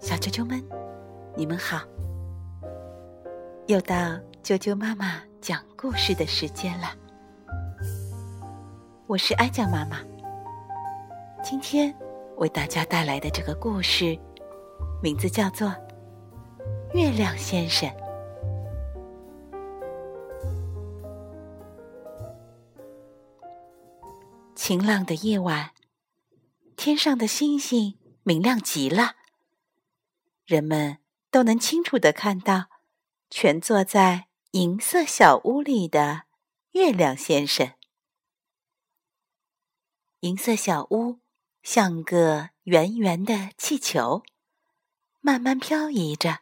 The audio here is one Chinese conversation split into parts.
小啾啾们，你们好！又到啾啾妈妈讲故事的时间了。我是哀酱妈妈。今天为大家带来的这个故事，名字叫做《月亮先生》。晴朗的夜晚，天上的星星明亮极了。人们都能清楚的看到，全坐在银色小屋里的月亮先生。银色小屋像个圆圆的气球，慢慢漂移着。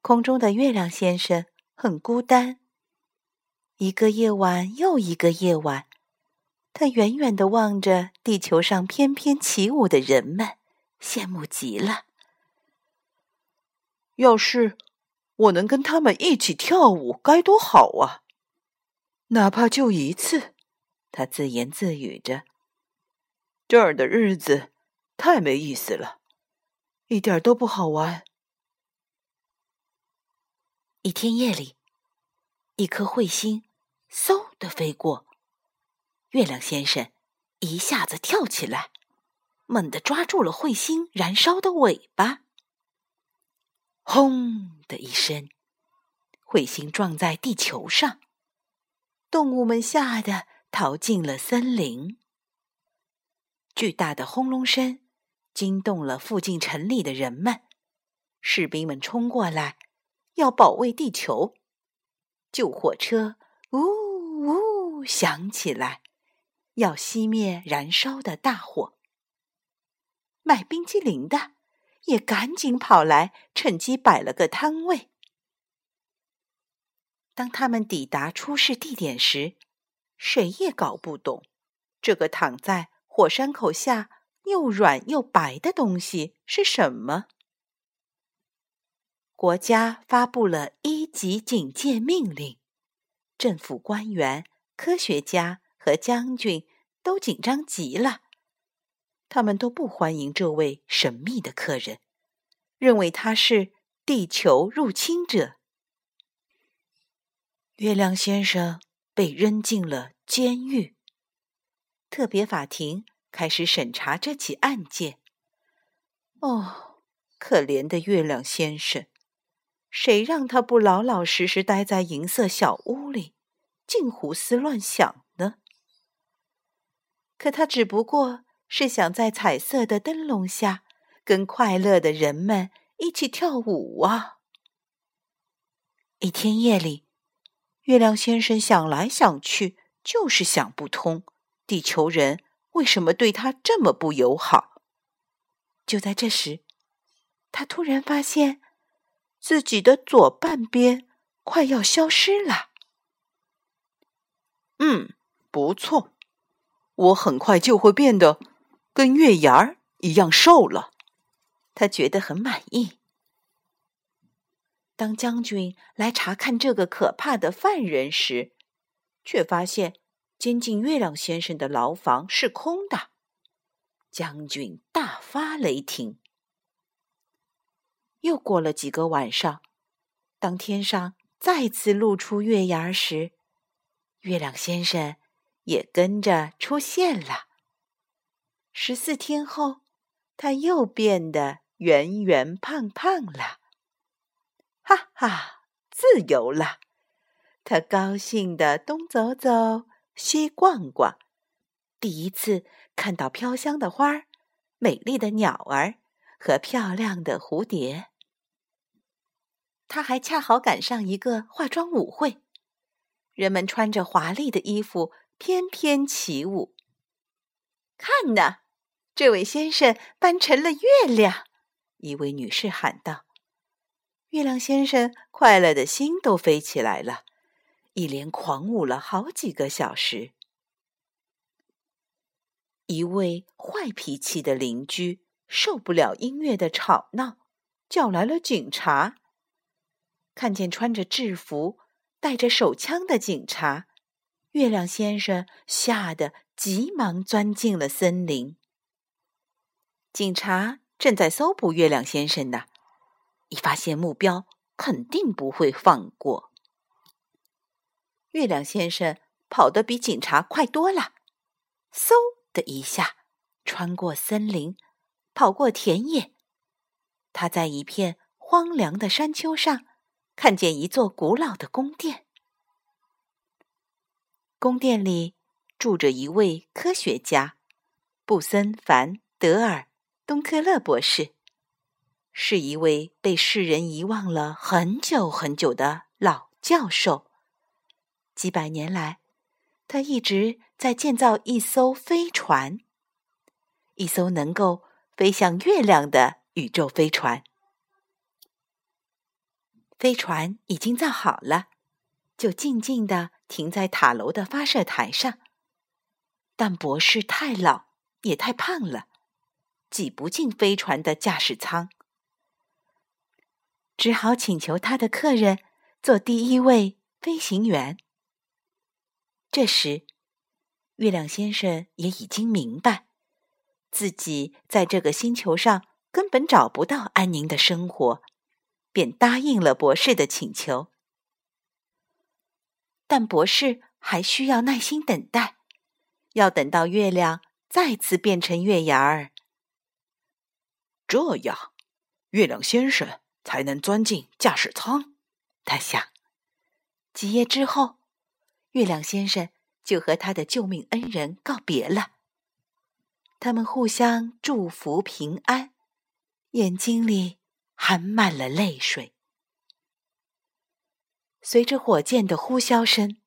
空中的月亮先生很孤单。一个夜晚又一个夜晚，他远远的望着地球上翩翩起舞的人们，羡慕极了。要是我能跟他们一起跳舞，该多好啊！哪怕就一次，他自言自语着。这儿的日子太没意思了，一点都不好玩。一天夜里，一颗彗星嗖的飞过，月亮先生一下子跳起来，猛地抓住了彗星燃烧的尾巴。轰的一声，彗星撞在地球上，动物们吓得逃进了森林。巨大的轰隆声惊动了附近城里的人们，士兵们冲过来要保卫地球，救火车呜呜响起来，要熄灭燃烧的大火。卖冰激凌的。也赶紧跑来，趁机摆了个摊位。当他们抵达出事地点时，谁也搞不懂这个躺在火山口下又软又白的东西是什么。国家发布了一级警戒命令，政府官员、科学家和将军都紧张极了。他们都不欢迎这位神秘的客人，认为他是地球入侵者。月亮先生被扔进了监狱。特别法庭开始审查这起案件。哦，可怜的月亮先生，谁让他不老老实实待在银色小屋里，净胡思乱想？可他只不过……是想在彩色的灯笼下，跟快乐的人们一起跳舞啊！一天夜里，月亮先生想来想去，就是想不通，地球人为什么对他这么不友好。就在这时，他突然发现自己的左半边快要消失了。嗯，不错，我很快就会变得。跟月牙儿一样瘦了，他觉得很满意。当将军来查看这个可怕的犯人时，却发现监禁月亮先生的牢房是空的。将军大发雷霆。又过了几个晚上，当天上再次露出月牙时，月亮先生也跟着出现了。十四天后，他又变得圆圆胖胖了。哈哈，自由了！他高兴的东走走，西逛逛，第一次看到飘香的花儿、美丽的鸟儿和漂亮的蝴蝶。他还恰好赶上一个化妆舞会，人们穿着华丽的衣服翩翩起舞。看呐！这位先生扮成了月亮，一位女士喊道：“月亮先生快乐的心都飞起来了，一连狂舞了好几个小时。”一位坏脾气的邻居受不了音乐的吵闹，叫来了警察。看见穿着制服、带着手枪的警察，月亮先生吓得急忙钻进了森林。警察正在搜捕月亮先生呢，一发现目标，肯定不会放过。月亮先生跑得比警察快多了，嗖的一下，穿过森林，跑过田野，他在一片荒凉的山丘上，看见一座古老的宫殿。宫殿里住着一位科学家，布森·凡·德尔。东科勒博士是一位被世人遗忘了很久很久的老教授。几百年来，他一直在建造一艘飞船，一艘能够飞向月亮的宇宙飞船。飞船已经造好了，就静静地停在塔楼的发射台上。但博士太老，也太胖了。挤不进飞船的驾驶舱，只好请求他的客人做第一位飞行员。这时，月亮先生也已经明白，自己在这个星球上根本找不到安宁的生活，便答应了博士的请求。但博士还需要耐心等待，要等到月亮再次变成月牙儿。这样，月亮先生才能钻进驾驶舱。他想，几夜之后，月亮先生就和他的救命恩人告别了。他们互相祝福平安，眼睛里含满了泪水。随着火箭的呼啸声，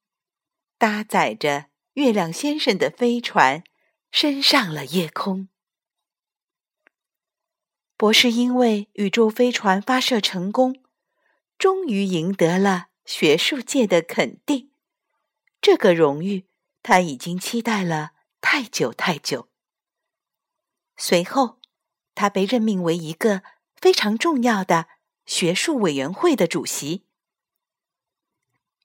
搭载着月亮先生的飞船升上了夜空。博士因为宇宙飞船发射成功，终于赢得了学术界的肯定。这个荣誉他已经期待了太久太久。随后，他被任命为一个非常重要的学术委员会的主席。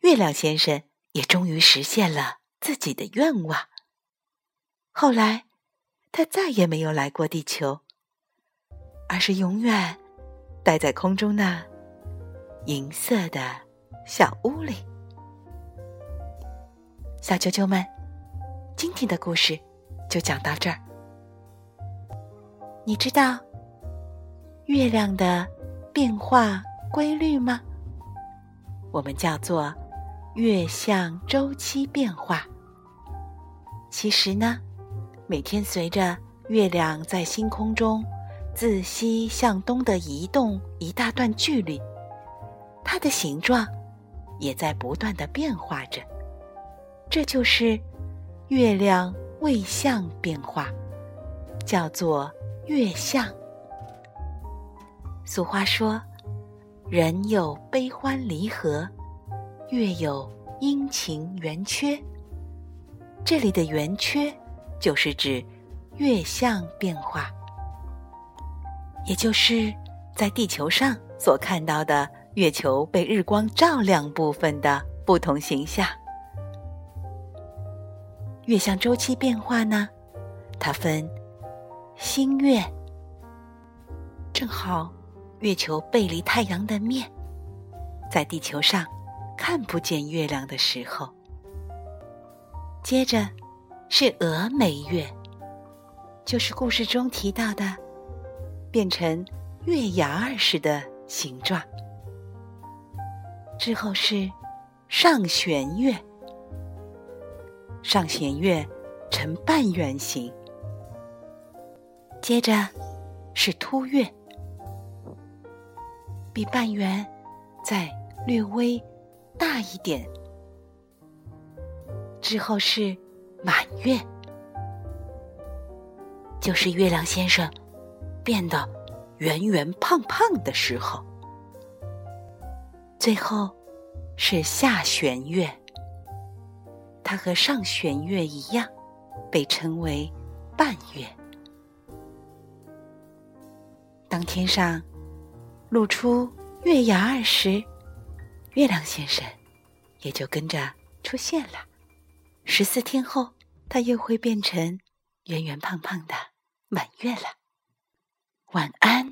月亮先生也终于实现了自己的愿望。后来，他再也没有来过地球。而是永远待在空中那银色的小屋里。小啾啾们，今天的故事就讲到这儿。你知道月亮的变化规律吗？我们叫做月相周期变化。其实呢，每天随着月亮在星空中。自西向东的移动一大段距离，它的形状也在不断的变化着。这就是月亮位相变化，叫做月相。俗话说：“人有悲欢离合，月有阴晴圆缺。”这里的圆缺就是指月相变化。也就是在地球上所看到的月球被日光照亮部分的不同形象。月相周期变化呢，它分新月，正好月球背离太阳的面，在地球上看不见月亮的时候；接着是峨眉月，就是故事中提到的。变成月牙儿似的形状，之后是上弦月，上弦月呈半圆形，接着是凸月，比半圆再略微大一点，之后是满月，就是月亮先生。变得圆圆胖胖的时候，最后是下弦月。它和上弦月一样，被称为半月。当天上露出月牙儿时，月亮先生也就跟着出现了。十四天后，他又会变成圆圆胖胖的满月了。晚安。